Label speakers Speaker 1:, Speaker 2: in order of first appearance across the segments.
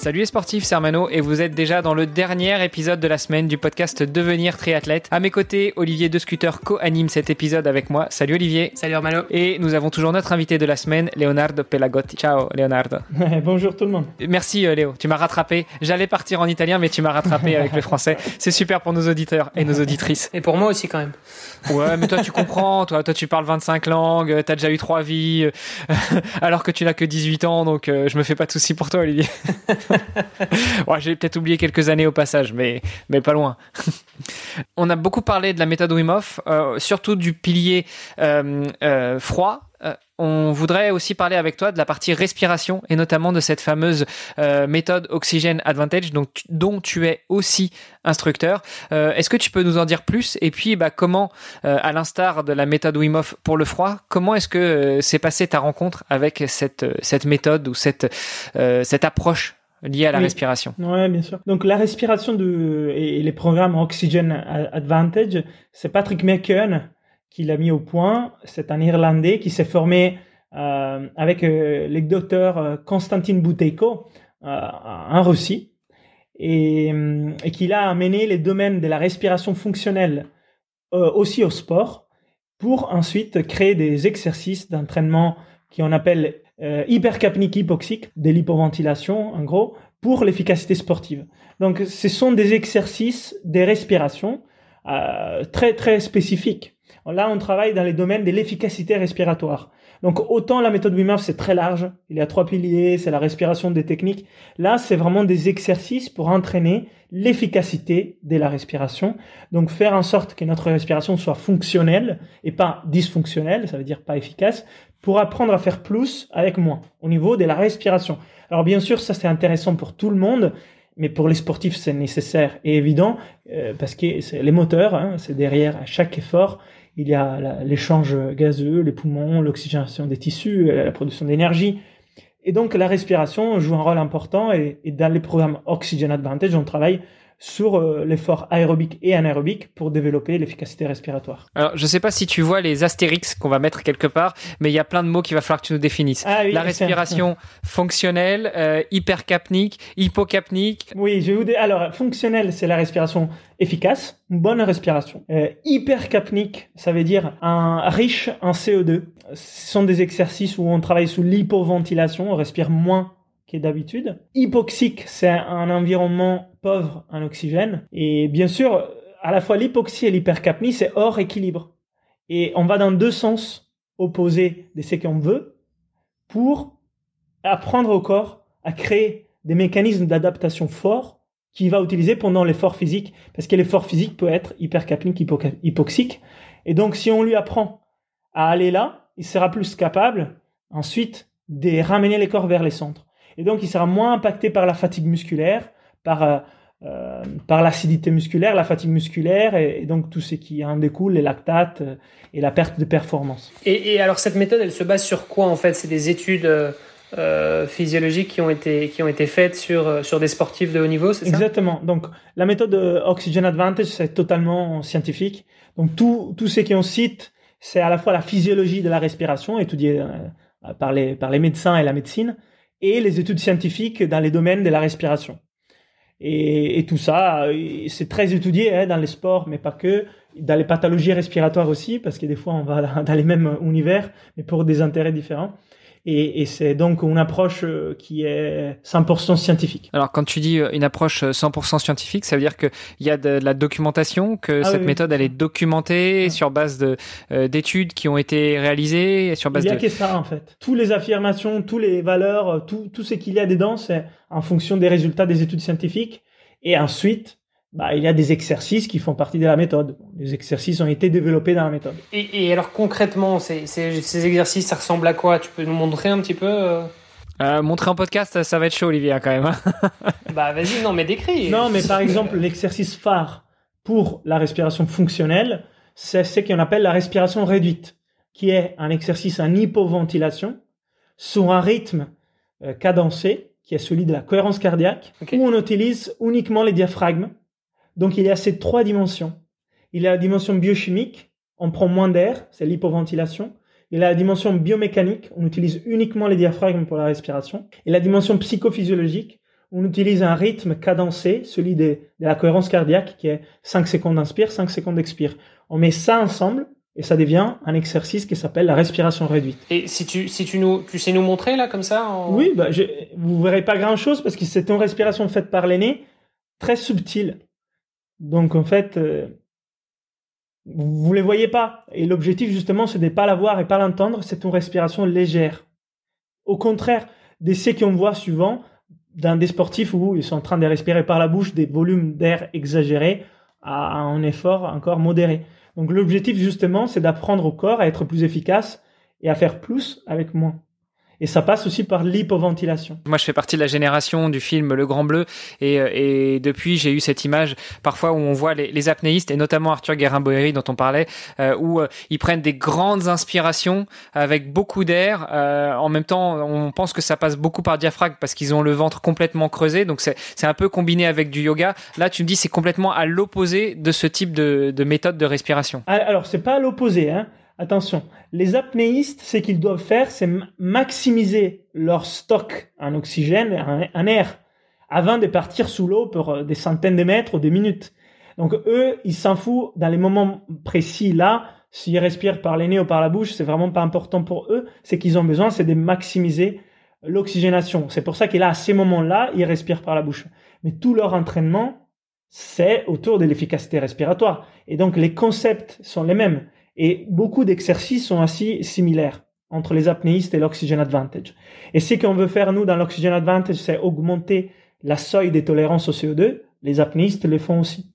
Speaker 1: Salut les sportifs, c'est Armano et vous êtes déjà dans le dernier épisode de la semaine du podcast Devenir triathlète. À mes côtés, Olivier De Scooter co-anime cet épisode avec moi. Salut Olivier.
Speaker 2: Salut Armano.
Speaker 1: Et nous avons toujours notre invité de la semaine, Leonardo Pelagotti. Ciao Leonardo.
Speaker 3: Bonjour tout le monde.
Speaker 1: Merci euh, Léo, tu m'as rattrapé. J'allais partir en italien mais tu m'as rattrapé avec le français. C'est super pour nos auditeurs et nos auditrices.
Speaker 2: Et pour moi aussi quand même.
Speaker 1: Ouais, mais toi tu comprends, toi, toi tu parles 25 langues, t'as déjà eu trois vies, alors que tu n'as que 18 ans, donc euh, je me fais pas de soucis pour toi Olivier. Ouais, j'ai peut-être oublié quelques années au passage, mais, mais pas loin. On a beaucoup parlé de la méthode Wim euh, surtout du pilier euh, euh, froid. On voudrait aussi parler avec toi de la partie respiration et notamment de cette fameuse méthode Oxygen Advantage dont tu es aussi instructeur. Est-ce que tu peux nous en dire plus? Et puis, bah, comment, à l'instar de la méthode Wim pour le froid, comment est-ce que s'est passée ta rencontre avec cette, cette méthode ou cette, cette approche lié à la
Speaker 3: Oui.
Speaker 1: respiration.
Speaker 3: Ouais, bien sûr. Donc la respiration de et les programmes Oxygen Advantage, c'est Patrick McKeown qui l'a mis au point. C'est un Irlandais qui s'est formé euh, avec euh, les docteurs euh, Konstantin Buteyko euh, en Russie et, euh, et qui a amené les domaines de la respiration fonctionnelle aussi au sport pour ensuite créer des exercices d'entraînement qu'on appelle euh, hypercapnique hypoxique, de l'hypoventilation en gros, pour l'efficacité sportive. Donc ce sont des exercices de respiration euh, très très spécifiques. Là, on travaille dans les domaines de l'efficacité respiratoire. Donc autant la méthode Wim c'est très large, il y a trois piliers, c'est la respiration des techniques. Là, c'est vraiment des exercices pour entraîner l'efficacité de la respiration. Donc faire en sorte que notre respiration soit fonctionnelle et pas dysfonctionnelle, ça veut dire pas efficace, pour apprendre à faire plus avec moins au niveau de la respiration. Alors bien sûr, ça c'est intéressant pour tout le monde, mais pour les sportifs c'est nécessaire et évident euh, parce que c'est les moteurs, hein, c'est derrière à chaque effort. Il y a l'échange gazeux, les poumons, l'oxygénation des tissus, la production d'énergie. Et donc la respiration joue un rôle important et, et dans les programmes Oxygen Advantage, on travaille sur euh, l'effort aérobique et anaérobique pour développer l'efficacité respiratoire.
Speaker 1: Alors, je sais pas si tu vois les astérix qu'on va mettre quelque part, mais il y a plein de mots qu'il va falloir que tu nous définisses.
Speaker 3: Ah oui,
Speaker 1: la respiration fonctionnelle, euh, hypercapnique, hypocapnique.
Speaker 3: Oui, je vais vous dire. Alors, fonctionnel, c'est la respiration efficace, une bonne respiration. Euh, hypercapnique, ça veut dire un riche en CO2. Ce sont des exercices où on travaille sous l'hypoventilation, on respire moins que d'habitude. Hypoxique, c'est un environnement pauvre en oxygène. Et bien sûr, à la fois l'hypoxie et l'hypercapnie, c'est hors équilibre. Et on va dans deux sens opposés de ce qu'on veut pour apprendre au corps à créer des mécanismes d'adaptation forts qu'il va utiliser pendant l'effort physique, parce que l'effort physique peut être hypercapnique, hypoxique. Et donc, si on lui apprend à aller là, il sera plus capable ensuite de ramener les corps vers les centres. Et donc, il sera moins impacté par la fatigue musculaire, par, euh, par l'acidité musculaire, la fatigue musculaire, et, et donc tout ce qui en découle, les lactates euh, et la perte de performance.
Speaker 2: Et, et alors cette méthode, elle se base sur quoi en fait? C'est des études euh, euh, physiologiques qui ont été qui ont été faites sur sur des sportifs de haut niveau, c'est ça?
Speaker 3: Exactement. Donc, la méthode Oxygen Advantage, c'est totalement scientifique. Donc, tout, tout ce qu'on cite, c'est à la fois la physiologie de la respiration, étudiée par, les, par les médecins et la médecine, et les études scientifiques dans les domaines de la respiration. Et, et tout ça, euh, c'est très étudié hein, dans les sports, mais pas que, dans les pathologies respiratoires aussi, parce que des fois, on va dans- dans les mêmes univers, mais pour des intérêts différents. Et, et c'est donc une approche euh, qui est 100% scientifique.
Speaker 1: Alors, quand tu dis euh, une approche euh, 100% scientifique, ça veut dire qu'il y a de la documentation, que
Speaker 3: Ah
Speaker 1: cette
Speaker 3: oui,
Speaker 1: méthode, elle est documentée sur base de euh, d'études qui ont été réalisées, sur base
Speaker 3: Il y a
Speaker 1: de.
Speaker 3: que ça en fait. Toutes les affirmations, toutes les valeurs, euh, tout, tout ce qu'il y a dedans, c'est en fonction des résultats des études scientifiques. Et ensuite, bah, il y a des exercices qui font partie de la méthode. Les exercices ont été développés dans la méthode.
Speaker 2: Et, et alors concrètement, ces, ces, ces exercices, ça ressemble à quoi? Tu peux nous montrer un petit peu euh?
Speaker 1: Euh, montrer en podcast, ça, va être chaud, Olivier, hein, quand même. hein.
Speaker 2: Bah vas-y, non mais décris.
Speaker 3: Non, mais par exemple, l'exercice phare pour la respiration fonctionnelle, c'est ce qu'on appelle la respiration réduite, qui est un exercice en hypoventilation sur un rythme euh, cadencé, qui est celui de la cohérence cardiaque, où on utilise uniquement les diaphragmes. Donc il y a ces trois dimensions. Il y a la dimension biochimique, on prend moins d'air, c'est l'hypoventilation. Il y a la dimension biomécanique, on utilise uniquement les diaphragmes pour la respiration. Et la dimension psychophysiologique, on utilise un rythme cadencé, celui de, de la cohérence cardiaque, qui est 5 secondes d'inspire, 5 secondes d'expire. On met ça ensemble et ça devient un exercice qui s'appelle la respiration réduite.
Speaker 2: Et si tu, si tu nous, tu sais nous montrer là comme ça en-
Speaker 3: Oui, bah, je, vous verrez pas grand chose parce que c'est une respiration faite par nez, très subtile. Donc en fait, euh, vous, vous les voyez pas. Et l'objectif justement, c'est de pas la voir et pas l'entendre. C'est une respiration légère. Au contraire, d'essais qu'on voit souvent dans des sportifs où ils sont en train de respirer par la bouche des volumes d'air exagérés à un effort encore modéré. Donc l'objectif justement, c'est d'apprendre au corps à être plus efficace et à faire plus avec moins. Et ça passe aussi par l'hypoventilation.
Speaker 1: Moi, je fais partie de la génération du film Le Grand Bleu, et, euh, et depuis, j'ai eu cette image parfois où on voit les, les apnéistes, et notamment Arthur Guérin-Boéry dont on parlait, euh, où euh, ils prennent des grandes inspirations avec beaucoup d'air. euh, en même temps, on pense que ça passe beaucoup par diaphragme parce qu'ils ont le ventre complètement creusé, donc c'est un peu combiné avec du yoga. Là, tu me dis c'est complètement à l'opposé de ce type de, de méthode de respiration.
Speaker 3: Ah, Alors, c'est pas à l'opposé, hein. Attention, les apnéistes, ce qu'ils doivent faire, c'est ma- maximiser leur stock en oxygène, en, air, avant de partir sous l'eau pour euh, des centaines de mètres ou des minutes. Donc eux, ils s'en foutent dans les moments précis là. S'ils respirent par les nez ou par la bouche, c'est vraiment pas important pour eux. C'est qu'ils ont besoin, c'est de maximiser l'oxygénation. C'est pour ça qu'il à ces moments-là, ils respirent par la bouche. Mais tout leur entraînement, c'est autour de l'efficacité respiratoire. Et donc les concepts sont les mêmes. Et beaucoup d'exercices sont assez similaires entre les apnéistes et l'oxygen advantage. Et ce qu'on veut faire, nous, dans l'oxygen advantage, c'est augmenter la seuil des tolérances au CO2. Les apnéistes le font aussi.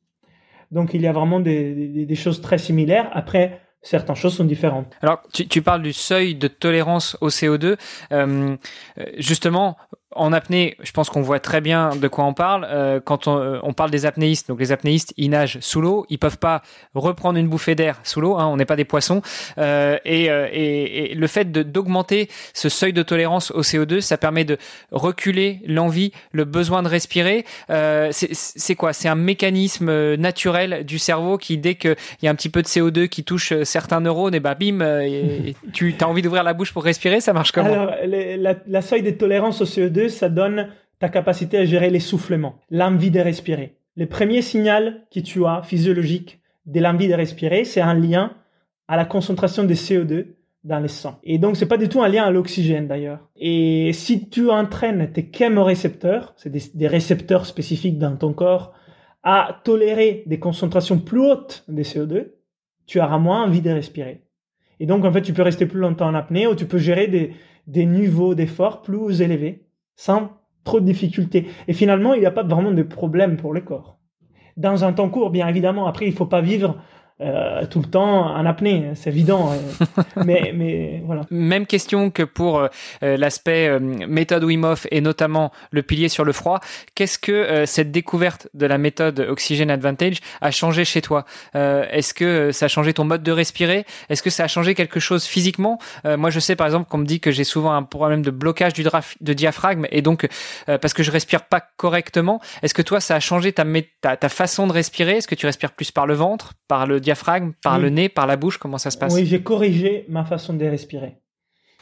Speaker 3: Donc, il y a vraiment des, choses très similaires. Après, certaines choses sont différentes.
Speaker 1: Alors, tu, parles du seuil de tolérance au CO2. Euh, euh, justement, en apnée, je pense qu'on voit très bien de quoi on parle. Euh, quand on, euh, on parle des apnéistes, donc les apnéistes, ils nagent sous l'eau, ils peuvent pas reprendre une bouffée d'air sous l'eau. Hein, on n'est pas des poissons. Euh, et, euh, et, et le fait d'augmenter ce seuil de tolérance au CO2, ça permet de reculer l'envie, le besoin de respirer. Euh, c'est- quoi? C'est un mécanisme euh, naturel du cerveau qui, dès qu'il y a un petit peu de CO2 qui touche certains neurones, et bah bim, tu as envie d'ouvrir la bouche pour respirer, ça marche comment?
Speaker 3: Alors, la, la seuil de tolérance au CO2, ça donne ta capacité à gérer l'essoufflement, l'envie de respirer. Le premier signal que tu as physiologique de l'envie de respirer, c'est un lien à la concentration de CO2 dans le sang. Et donc, c'est pas du tout un lien à l'oxygène d'ailleurs. Et si tu entraînes tes chémorécepteurs, c'est des, récepteurs spécifiques dans ton corps, à tolérer des concentrations plus hautes de CO2, tu auras moins envie de respirer. Et donc, en fait, tu peux rester plus longtemps en apnée ou tu peux gérer des, des niveaux d'effort plus élevés sans trop de difficultés. Et finalement, il n'y a pas vraiment de problème pour le corps. Dans un temps court, bien évidemment, après, il faut pas vivre euh, tout le temps en apnée, c'est évident. euh. mais, mais voilà.
Speaker 1: Même question que pour euh, euh, l'aspect euh, méthode Wim Hof et notamment le pilier sur le froid. Qu'est-ce que cette découverte de la méthode Oxygen Advantage a changé chez toi? Est-ce que ça a changé ton mode de respirer? Est-ce que ça a changé quelque chose physiquement? Moi, je sais par exemple qu'on me dit que j'ai souvent un problème de blocage du de diaphragme et donc parce que je respire pas correctement. Est-ce que toi, ça a changé ta, ta, ta façon de respirer? Est-ce que tu respires plus par le ventre, par le diaphragme, par
Speaker 3: Oui.
Speaker 1: le nez, par la bouche Comment ça se passe?
Speaker 3: Oui, j'ai corrigé ma façon de respirer.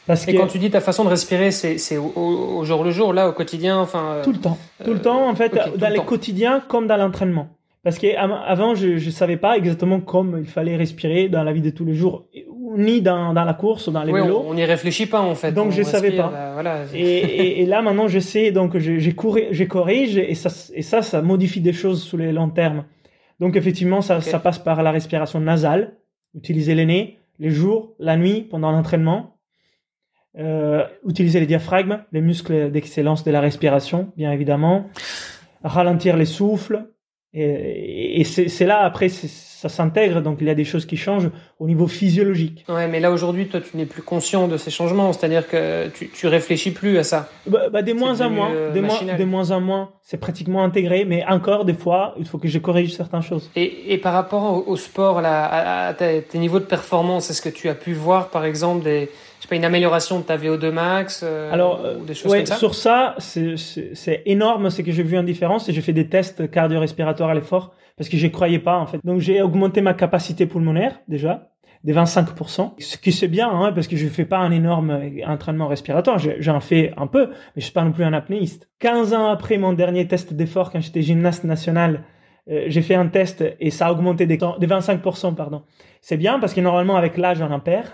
Speaker 3: Parce
Speaker 2: Et
Speaker 3: que
Speaker 2: quand tu dis ta façon de respirer, c'est au, jour le jour, là, au quotidien, enfin. euh,
Speaker 3: tout le temps, tout le temps, en fait, dans
Speaker 2: le
Speaker 3: quotidiens comme dans l'entraînement. Parce qu'avant, je ne savais pas exactement comment il fallait respirer dans la vie de tous les jours, ni dans, dans la course ou dans les
Speaker 2: oui,
Speaker 3: vélos.
Speaker 2: on n'y réfléchit pas en fait.
Speaker 3: Donc,
Speaker 2: On
Speaker 3: je savais
Speaker 2: respire,
Speaker 3: pas.
Speaker 2: bah, voilà.
Speaker 3: Et, et- et là, maintenant, je sais, donc je, je corrige et ça, et ça, ça modifie des choses sur les long terme. Donc, effectivement, ça, passe par la respiration nasale, utiliser les nez, les jours, la nuit, pendant l'entraînement. Euh, utiliser les diaphragmes, les muscles d'excellence de la respiration, bien évidemment. Ralentir les souffles, Et, et c'est là, après, ça s'intègre, donc il y a des choses qui changent au niveau physiologique.
Speaker 2: Ouais, mais là aujourd'hui, toi, tu n'es plus conscient de ces changements, c'est-à-dire que tu, tu réfléchis plus à ça.
Speaker 3: Bah, bah des moins en moins, euh, des, moins, des moins en moins, c'est pratiquement intégré, mais encore des fois, il faut que je corrige certaines choses.
Speaker 2: Et, et par rapport au, sport, là, à, tes, niveaux de performance, est-ce que tu as pu voir, par exemple, des je sais pas, une amélioration de ta VO2 max euh,
Speaker 3: Alors, ou des choses comme ça? sur ça, c'est énorme, c'est que j'ai vu une différence et j'ai fait des tests cardio-respiratoires à l'effort parce que je croyais pas en fait. Donc j'ai augmenté ma capacité pulmonaire déjà des 25%, ce qui c'est bien hein, parce que je fais pas un énorme entraînement respiratoire, j'en fais un peu, mais je suis pas non plus un apnéiste. 15 ans après mon dernier test d'effort quand j'étais gymnaste national, euh, j'ai fait un test et ça a augmenté des, des 25%, pardon. C'est bien parce que normalement avec l'âge on en perd.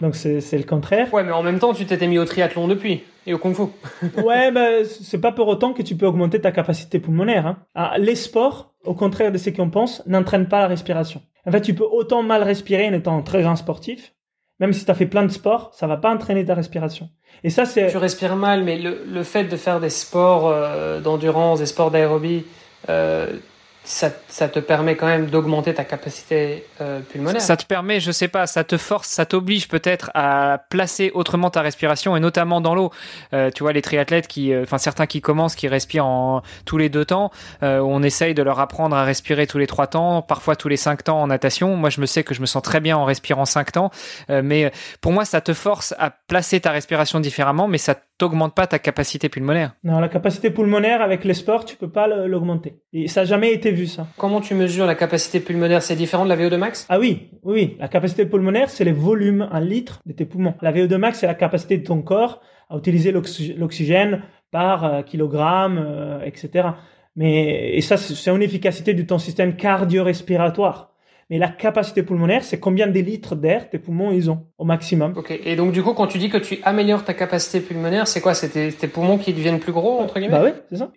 Speaker 3: Donc c'est le contraire.
Speaker 2: Ouais, mais en même temps, tu t'étais mis au triathlon depuis et au kung fu.
Speaker 3: ouais, ben c'est pas pour autant que tu peux augmenter ta capacité pulmonaire. Hein. Ah, les sports, au contraire de ce qu'on pense, n'entraînent pas la respiration. En fait, tu peux autant mal respirer en étant très grand sportif, même si tu as fait plein de sports, ça va pas entraîner ta respiration.
Speaker 2: Et ça, c'est. Tu respires mal, mais le, le fait de faire des sports euh, d'endurance, des sports d'aérobie, euh, ça, ça, te permet quand même d'augmenter ta capacité euh, pulmonaire.
Speaker 1: Ça te permet, je sais pas, ça te force, ça t'oblige peut-être à placer autrement ta respiration et notamment dans l'eau. Euh, tu vois, les triathlètes qui, euh, enfin certains qui commencent, qui respirent en tous les deux temps, euh, on essaye de leur apprendre à respirer tous les trois temps, parfois tous les cinq temps en natation. Moi, je me sais que je me sens très bien en respirant cinq temps, euh, mais pour moi, ça te force à placer ta respiration différemment, mais ça t'augmente pas ta capacité pulmonaire.
Speaker 3: Non, la capacité pulmonaire avec les sports, tu peux pas l'augmenter. Et ça n'a jamais été vu ça.
Speaker 2: Comment tu mesures la capacité pulmonaire? C'est différent de la VO2 max?
Speaker 3: Ah oui, oui, La capacité pulmonaire, c'est le volume en litres de tes poumons. La VO2 max, c'est la capacité de ton corps à utiliser l'oxygène par euh, kilogramme, euh, etc. Mais et ça, c'est une efficacité de ton système cardio-respiratoire. Mais la capacité pulmonaire, c'est combien de litres d'air tes poumons ils ont au maximum.
Speaker 2: Ok. Et donc du coup, quand tu dis que tu améliores ta capacité pulmonaire, c'est quoi? C'est tes, poumons qui deviennent plus gros entre guillemets?
Speaker 3: Bah oui, c'est ça.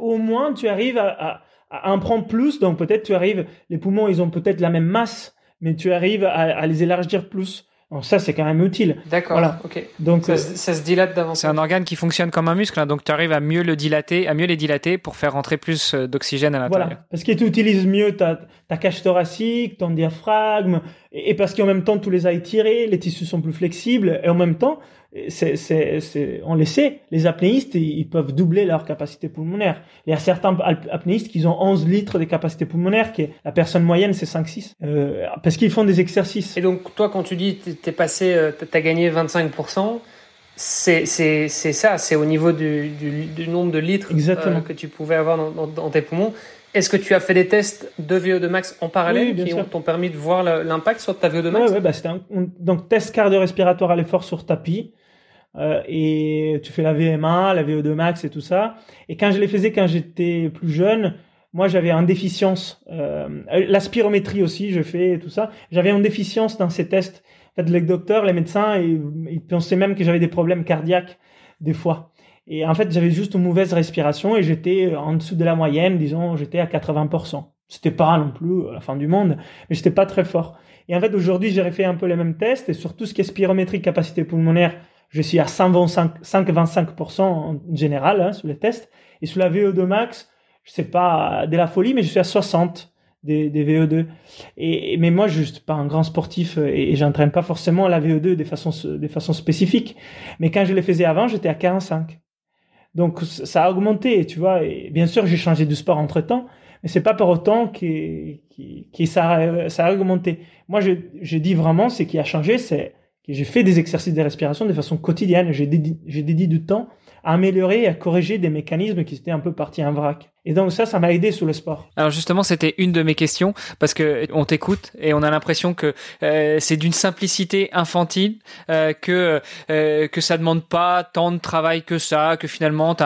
Speaker 3: au moins, tu arrives à, à, en prendre plus. Donc peut-être tu arrives, les poumons ils ont peut-être la même masse, mais tu arrives à, à les élargir plus. Donc ça, c'est quand même utile.
Speaker 2: D'accord. Voilà. Ok. Donc ça, euh, ça se dilate davantage.
Speaker 1: C'est un organe qui fonctionne comme un muscle, hein, donc tu arrives à mieux le dilater, à mieux les dilater pour faire rentrer plus euh, d'oxygène à l'intérieur. Voilà.
Speaker 3: Parce que tu utilises mieux ta, ta cage thoracique, ton diaphragme, et, et parce qu'en même temps, tu les as étirés, les tissus sont plus flexibles, et en même temps, c'est, c'est, c'est, on le sait, les apnéistes, ils peuvent doubler leur capacité pulmonaire. Il y a certains apnéistes qui ont 11 litres de capacité pulmonaire, qui la personne moyenne, c'est 5-6. Euh, parce qu'ils font des exercices.
Speaker 2: Et donc, toi, quand tu dis, t'es passé, euh, t'as gagné 25%, c'est, c'est, c'est ça, c'est au niveau du, du, du nombre de litres euh, que tu pouvais avoir dans, dans, dans tes poumons. Est-ce que tu as fait des tests de VO2 max en parallèle qui t'ont permis de voir l'impact sur ta VO2 max
Speaker 3: Oui, ouais, bah c'était un donc test cardio-respiratoire à l'effort sur tapis. Euh, et tu fais la VMA, la VO2 max et tout ça. Et quand je les faisais quand j'étais plus jeune, moi j'avais une déficience. Euh, la spirométrie aussi, je fais tout ça. J'avais une déficience dans ces tests. En fait, les docteurs, les médecins, ils, ils pensaient même que j'avais des problèmes cardiaques des fois. Et en fait, j'avais juste une mauvaise respiration et j'étais en dessous de la moyenne, disons, j'étais à 80%. C'était pas non plus la fin du monde, mais j'étais pas très fort. Et en fait, aujourd'hui, j'ai refait un peu les mêmes tests et sur tout ce qui est spirométrie, capacité pulmonaire, je suis à 125% en général hein, sur les tests. Et sur la VO2 max, je sais pas de la folie, mais je suis à 60 des, des VO2. Et, mais moi, je suis pas un grand sportif et, et j'entraîne pas forcément la VO2 de façon, de façon spécifique. Mais quand je les faisais avant, j'étais à 45. Donc ça a augmenté, tu vois. Et bien sûr, j'ai changé de sport entre temps, mais c'est pas pour autant que, que, ça, a augmenté. Moi, je, dis vraiment, ce qui a changé, c'est que j'ai fait des exercices de respiration de façon quotidienne. J'ai dédié, j'ai dédié du temps à améliorer et à corriger des mécanismes qui étaient un peu partis en vrac. Et donc ça, ça m'a aidé sur le sport.
Speaker 1: Alors justement, c'était une de mes questions parce que on t'écoute et on a l'impression que euh, c'est d'une simplicité infantile, euh, que euh, que ça demande pas tant de travail que ça, que finalement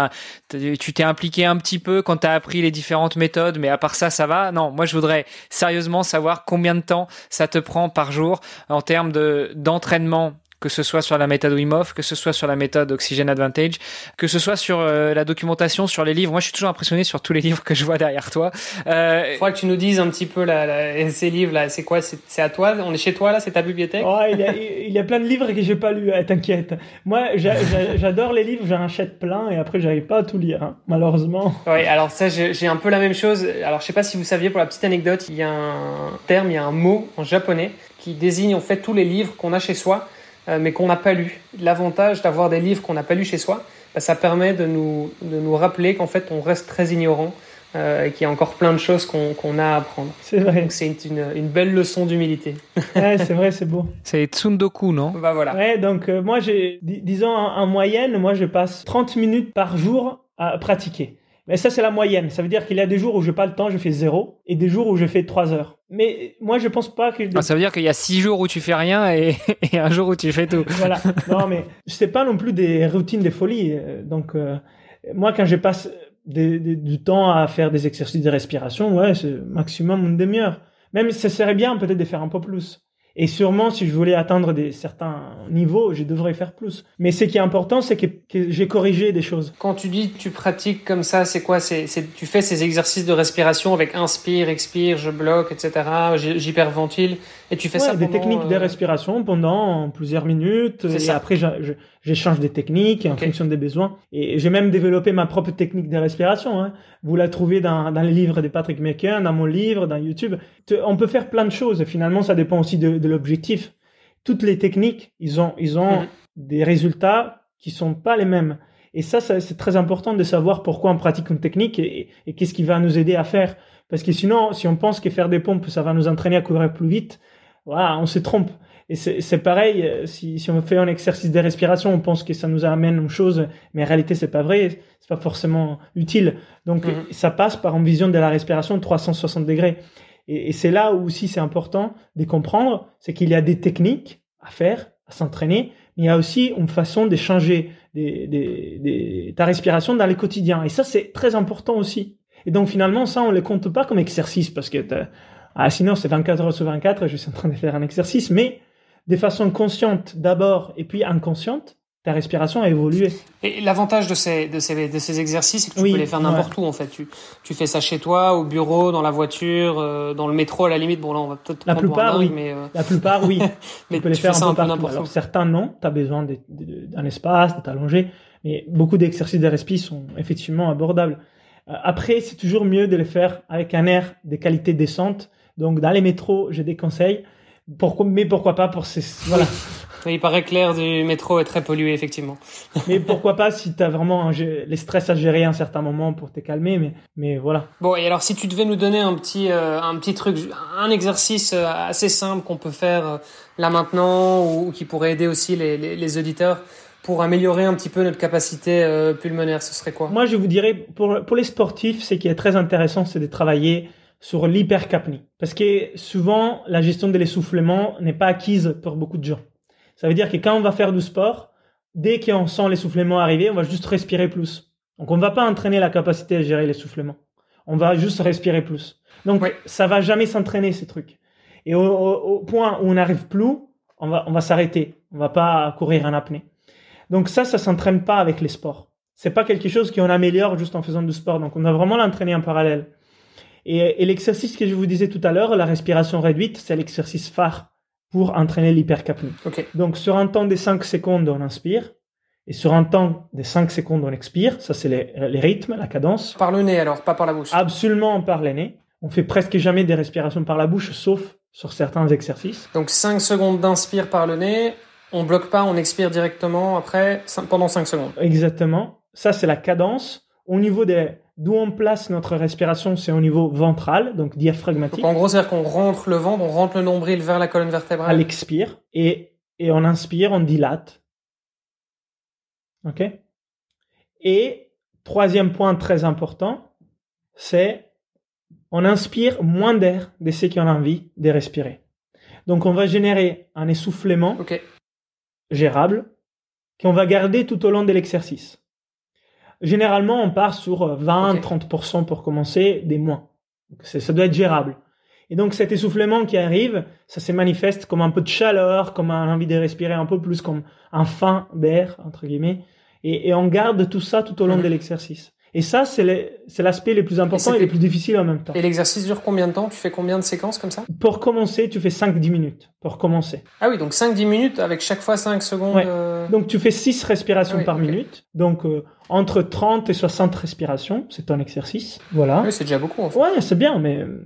Speaker 1: tu t'es impliqué un petit peu quand tu as appris les différentes méthodes, mais à part ça, ça va? Non, moi je voudrais sérieusement savoir combien de temps ça te prend par jour en termes de d'entraînement que ce soit sur la méthode Wim Hof, que ce soit sur la méthode Oxygen Advantage, que ce soit sur euh, la documentation, sur les livres. Moi, je suis toujours impressionné sur tous les livres que je vois derrière toi.
Speaker 2: Euh... Il faudra que tu nous dises un petit peu la, ces livres là. C'est quoi C'est à toi On est chez toi là C'est ta bibliothèque?
Speaker 3: Oh, il, y a, il, y a, plein de livres que j'ai pas lus. Eh, t'inquiète. Moi, j'adore les livres. J'en achète plein et après, j'arrive pas à tout lire, hein, malheureusement.
Speaker 2: Oui, alors ça, j'ai un peu la même chose. Alors, je sais pas si vous saviez pour la petite anecdote, il y a un terme, il y a un mot en japonais qui désigne en fait tous les livres qu'on a chez soi. Euh, mais qu'on n'a pas lu. L'avantage d'avoir des livres qu'on n'a pas lus chez soi, bah, ça permet de nous, de nous rappeler qu'en fait on reste très ignorant euh, et qu'il y a encore plein de choses qu'on a à apprendre.
Speaker 3: C'est vrai.
Speaker 2: C'est une, une, belle leçon d'humilité.
Speaker 3: ouais, c'est vrai, c'est beau.
Speaker 1: C'est Tsundoku, non?
Speaker 2: Bah voilà.
Speaker 3: Ouais, donc euh, moi, j'ai, disons en, en, moyenne, moi je passe 30 minutes par jour à pratiquer. Mais ça, c'est la moyenne. Ça veut dire qu'il y a des jours où je n'ai pas le temps, je fais zéro, et des jours où je fais trois heures. Mais moi, je pense pas que.
Speaker 1: Ah, ça veut dire qu'il y a six jours où tu fais rien et, un jour où tu fais tout.
Speaker 3: voilà. Non, mais c'est pas non plus des routines de folie. Euh, donc, euh, moi, quand je passe du temps à faire des exercices de respiration, ouais, c'est maximum une demi-heure. Même, ça serait bien peut-être de faire un peu plus. Et sûrement, si je voulais atteindre des, certains niveaux, je devrais faire plus. Mais ce qui est important, c'est que, j'ai corrigé des choses.
Speaker 2: Quand tu dis tu pratiques comme ça, c'est quoi? C'est, Tu fais ces exercices de respiration avec inspire, expire, je bloque, etc. J'hyperventile. Et tu fais ça
Speaker 3: des techniques de euh, respiration pendant plusieurs minutes. Et après, j'échange des techniques en fonction des besoins. Et j'ai même développé ma propre technique de respiration. Hein. Vous la trouvez dans, dans les livres de Patrick McKeown, dans mon livre, dans YouTube. On peut faire plein de choses. Finalement, ça dépend aussi de, de l'objectif. Toutes les techniques, ils ont, ils ont mhm. des résultats qui sont pas les mêmes. Et ça, c'est très important de savoir pourquoi on pratique une technique et, et qu'est-ce qui va nous aider à faire. Parce que sinon, si on pense que faire des pompes, ça va nous entraîner à courir plus vite, voilà, on se trompe. Et c'est pareil, euh, si, si, on fait un exercice de respiration, on pense que ça nous amène une chose, mais en réalité, c'est pas vrai, c'est pas forcément utile. Donc, mhm. ça passe par une vision de la respiration 360 degrés. Et, c'est là où aussi c'est important de comprendre, c'est qu'il y a des techniques à faire, à s'entraîner, mais il y a aussi une façon de changer des, des, des, ta respiration dans le quotidien. Et ça, c'est très important aussi. Et donc, finalement, ça, on ne le compte pas comme exercice parce que ah, sinon, c'est 24 heures sur 24, je suis en train de faire un exercice, mais de façon consciente d'abord et puis inconsciente, ta respiration a évolué.
Speaker 2: Et l'avantage de ces, de ces, de ces exercices, c'est que tu peux les faire n'importe où, en fait. Tu, tu fais ça chez toi, au bureau, dans la voiture, euh, dans le métro, à la limite. Bon, là, on va peut-être
Speaker 3: la plupart, oui. mais euh, La plupart, oui. mais tu peux les faire un peu partout. Alors, certains, non. Tu as besoin d'un espace, de t'allonger. Mais beaucoup d'exercices de respiration sont effectivement abordables. Euh, après, c'est toujours mieux de les faire avec un air de qualité décente donc dans les métros, j'ai des conseils. Pourquoi, mais pourquoi pas pour ces voilà.
Speaker 2: il paraît que l'air du métro est très pollué effectivement.
Speaker 3: mais pourquoi pas si tu as vraiment les stress à gérer à un certain moment pour te calmer, mais mais voilà.
Speaker 2: Bon et alors si tu devais nous donner un petit euh, un petit truc, un exercice euh, assez simple qu'on peut faire euh, là maintenant ou, qui pourrait aider aussi les, les, les, auditeurs pour améliorer un petit peu notre capacité pulmonaire, ce serait quoi?
Speaker 3: Moi je vous dirais pour pour les sportifs, ce qui est très intéressant, c'est de travailler sur l'hypercapnie. Parce que souvent, la gestion de l'essoufflement n'est pas acquise pour beaucoup de gens. Ça veut dire que quand on va faire du sport, dès qu'on sent l'essoufflement arriver, on va juste respirer plus. Donc on ne va pas entraîner la capacité à gérer l'essoufflement. On va juste respirer plus. Donc ça va jamais s'entraîner ces trucs. Et au, point où on n'arrive plus, on va, on va s'arrêter. On va pas courir en apnée. Donc ça, ça s'entraîne pas avec les sports. C'est pas quelque chose qu'on améliore juste en faisant du sport. Donc on doit vraiment l'entraîner en parallèle. Et, l'exercice que je vous disais tout à l'heure, la respiration réduite, c'est l'exercice phare pour entraîner l'hypercapnie. Donc sur un temps de 5 secondes, on inspire. Et sur un temps de 5 secondes, on expire. Ça, c'est les, rythmes, la cadence.
Speaker 2: Par le nez alors, pas par la bouche
Speaker 3: Absolument par le nez. On fait presque jamais des respirations par la bouche, sauf sur certains exercices.
Speaker 2: Donc 5 secondes d'inspire par le nez. On bloque pas, on expire directement après, pendant 5 secondes.
Speaker 3: Exactement. Ça, c'est la cadence. Au niveau des D'où on place notre respiration, c'est au niveau ventral, donc diaphragmatique.
Speaker 2: en gros, c'est-à-dire qu'on rentre le ventre, on rentre le nombril vers la colonne vertébrale.
Speaker 3: À l'expire, et, et on inspire, on dilate. OK? Et troisième point très important, c'est on inspire moins d'air de ce qu'on a envie de respirer. Donc on va générer un essoufflement gérable qu'on va garder tout au long de l'exercice. Généralement, on part sur 20-30% euh, pour commencer, des moins. ça doit être gérable. Et donc cet essoufflement qui arrive, ça se manifeste comme un peu de chaleur, comme un envie de respirer un peu plus, comme un faim d'air, entre guillemets. Et, et, on garde tout ça tout au long de l'exercice. Et ça, c'est l'aspect le plus important et, le plus difficile en même temps.
Speaker 2: Et l'exercice dure combien de temps? Tu fais combien de séquences comme ça?
Speaker 3: Pour commencer, tu fais 5-10 minutes. Pour commencer.
Speaker 2: Ah oui, donc 5-10 minutes avec chaque fois 5 secondes. Ouais. Euh,
Speaker 3: donc tu fais 6 respirations ah par minute. Donc euh, entre 30 et 60 respirations, c'est ton exercice. Voilà.
Speaker 2: Oui, c'est déjà beaucoup en fait.
Speaker 3: Ouais, c'est bien, mais euh,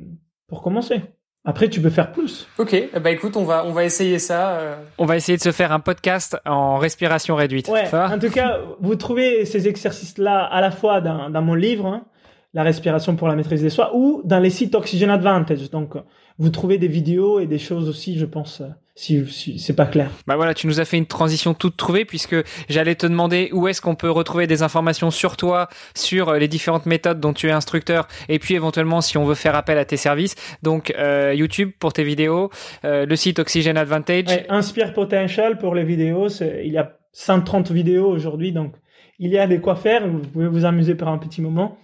Speaker 3: pour commencer. Après, tu peux faire plus.
Speaker 2: Ok, bah écoute, on va on va essayer ça. Euh.
Speaker 1: On va essayer de se faire un podcast en respiration réduite.
Speaker 3: Ouais. en tout cas, vous trouvez ces exercices-là à la fois dans, dans mon livre, hein, la respiration pour la maîtrise des soins, ou dans les sites Oxygen Advantage. Donc, vous trouvez des vidéos et des choses aussi, je pense, euh, si, si c'est pas clair.
Speaker 1: Bah voilà, tu nous as fait une transition toute trouvée puisque j'allais te demander où est-ce qu'on peut retrouver des informations sur toi, sur euh, les différentes méthodes dont tu es instructeur et puis éventuellement si on veut faire appel à tes services. Donc euh, YouTube pour tes vidéos, euh, le site Oxygen Advantage. Ouais,
Speaker 3: Inspire Potential pour les vidéos, il y a 130 vidéos aujourd'hui donc il y a des quoi faire, vous pouvez vous amuser par un petit moment.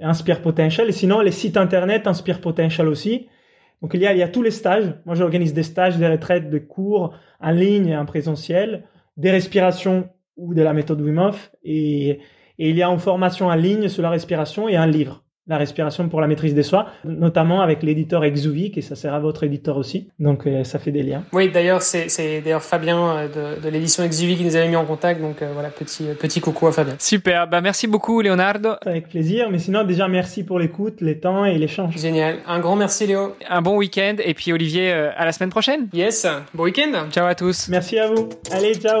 Speaker 3: Inspire Potential et sinon les sites internet Inspire Potential aussi. Donc il y a, il y a tous les stages. Moi, j'organise des stages, des retraites, des cours en ligne et en présentiel, des respirations ou de la méthode Wim et il y a une formation en ligne sur la respiration et un livre la respiration pour la maîtrise des soins, notamment avec l'éditeur Exuvik, et ça sert à votre éditeur aussi. Donc euh, ça fait des liens.
Speaker 2: Oui, d'ailleurs, c'est, d'ailleurs Fabien euh, de, de l'édition Exuvik qui nous avait mis en contact. Donc euh, voilà, petit, petit coucou à Fabien.
Speaker 1: Super, bah merci beaucoup Leonardo.
Speaker 3: Avec plaisir, mais sinon déjà merci pour l'écoute, les temps et l'échange.
Speaker 2: Génial, un grand merci Léo.
Speaker 1: Un bon week-end, et puis Olivier, à la semaine prochaine.
Speaker 2: Yes, bon week-end.
Speaker 1: Ciao à tous.
Speaker 3: Merci à vous. Allez, ciao.